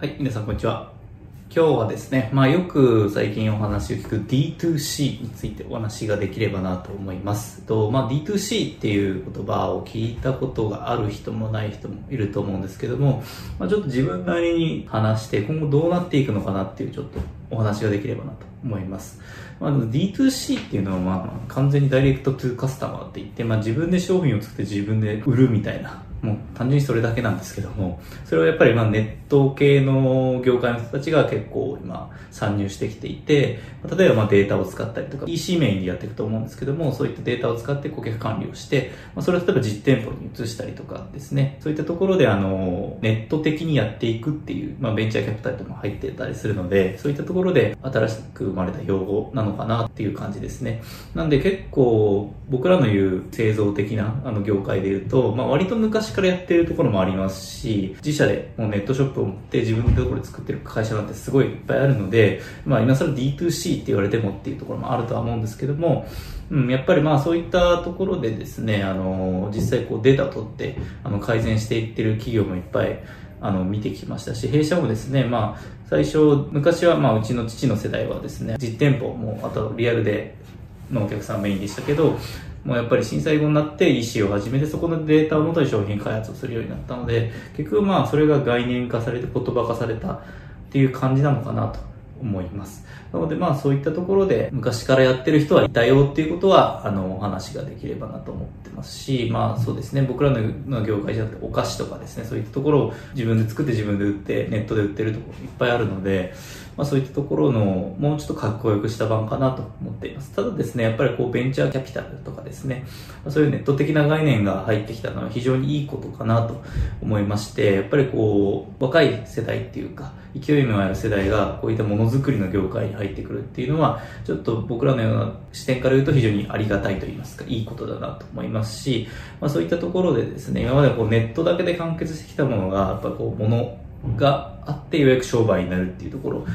はい、皆さんこんにちは。今日はですね、まあよく最近お話を聞く D2C についてお話ができればなと思います。とまあ、D2C っていう言葉を聞いたことがある人もない人もいると思うんですけども、まあ、ちょっと自分なりに話して今後どうなっていくのかなっていうちょっとお話ができればなと思います。まあ、D2C っていうのはまあ完全にダイレクトトゥーカスタマーって言って、まあ、自分で商品を作って自分で売るみたいなもう単純にそれだけなんですけども、それはやっぱりまあネット系の業界の人たちが結構今参入してきていて、例えばまあデータを使ったりとか、EC メインでやっていくと思うんですけども、そういったデータを使って顧客管理をして、まあ、それを例えば実店舗に移したりとかですね、そういったところであの、ネット的にやっていくっていう、まあベンチャーキャピタルとも入ってたりするので、そういったところで新しく生まれた用語なのかなっていう感じですね。なんで結構僕らの言う製造的なあの業界で言うと、まあ割と昔からやってるところもありますし、自社でもうネットショップを持って自分のところで作ってる会社なんてすごいいっぱいあるので、まあ今更 D2C って言われてもっていうところもあるとは思うんですけども、うん、やっぱりまあそういったところでですね、あの、実際こうデータ取って、あの、改善していってる企業もいっぱいあの、見てきましたし、弊社もですね、まあ、最初、昔はまあ、うちの父の世代はですね、実店舗も、あとリアルでのお客さんメインでしたけど、もうやっぱり震災後になって EC を始めて、そこのデータをもとに商品開発をするようになったので、結局まあ、それが概念化されて言葉化されたっていう感じなのかなと思います。なのでまあそういったところで昔からやってる人はいたよっていうことはあのお話ができればなと思ってますしまあそうですね僕らの業界じゃなくてお菓子とかですねそういったところを自分で作って自分で売ってネットで売ってるところいっぱいあるのでまあそういったところのもうちょっとかっこよくした版かなと思っています。ただですねやっぱりこうベンチャーキャピタルとかですねそういうネット的な概念が入ってきたのは非常にいいことかなと思いましてやっぱりこう若い世代っていうか勢いのある世代がこういったものづくりの業界に入ってくるっていうのはちょっと僕らのような視点から言うと非常にありがたいと言いますかいいことだなと思いますし、まあ、そういったところでですね今までこうネットだけで完結してきたものがやっぱこうものがあってようやく商売になるっていうところ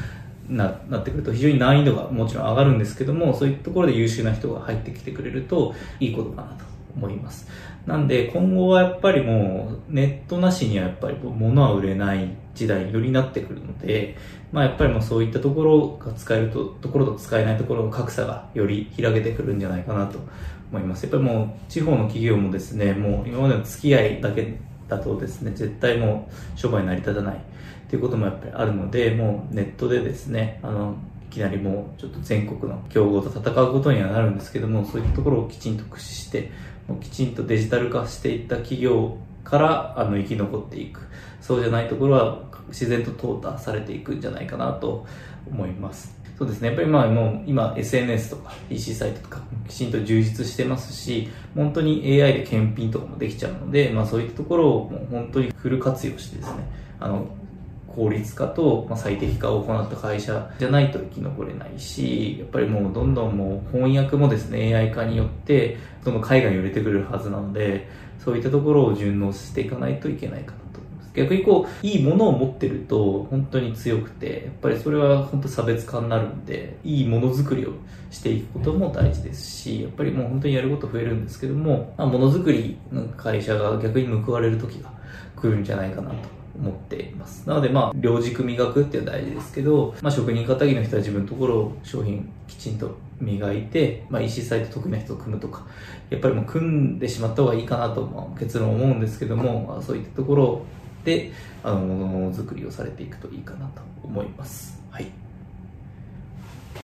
ななってくると非常に難易度がもちろん上がるんですけどもそういったところで優秀な人が入ってきてくれるといいことかなと思いますなんで今後はやっぱりもうネットなしにはやっぱり物は売れない時代によりなってくるので、まあやっぱりもうそういったところが使えると、ところと使えないところの格差がより開けてくるんじゃないかなと思います。やっぱりもう地方の企業もですね、もう今までの付き合いだけだとですね、絶対もう商売成り立たないっていうこともやっぱりあるので、もうネットでですね、あの、いきなりもうちょっと全国の競合と戦うことにはなるんですけども、そういったところをきちんと駆使して、もうきちんとデジタル化していった企業からあの生き残っていく。そうじゃないところは自然と淘汰されていくんじゃないかなと思います。そうですね。やっぱりまあもう今 SNS とか EC サイトとかきちんと充実してますし、本当に AI で検品とかもできちゃうので、まあそういったところをもう本当にフル活用してですね、あの、効率化と最適化を行った会社じゃないと生き残れないし、やっぱりもうどんどんもう翻訳もですね、AI 化によって、どんどん海外に売れてくるはずなので、そういったところを順応していかないといけないかな。逆にこう、いいものを持ってると本当に強くて、やっぱりそれは本当差別化になるんで、いいものづくりをしていくことも大事ですし、やっぱりもう本当にやること増えるんですけども、ま、ものづくりの会社が逆に報われる時が来るんじゃないかなと思っています。なのでまあ、両軸磨くっていうのは大事ですけど、まあ職人仇の人は自分のところを商品きちんと磨いて、まあ EC サイト得意な人と組むとか、やっぱりもう組んでしまった方がいいかなと、まあ、結論思うんですけども、そういったところをってあのものづくりをされていくといいかなと思います。はい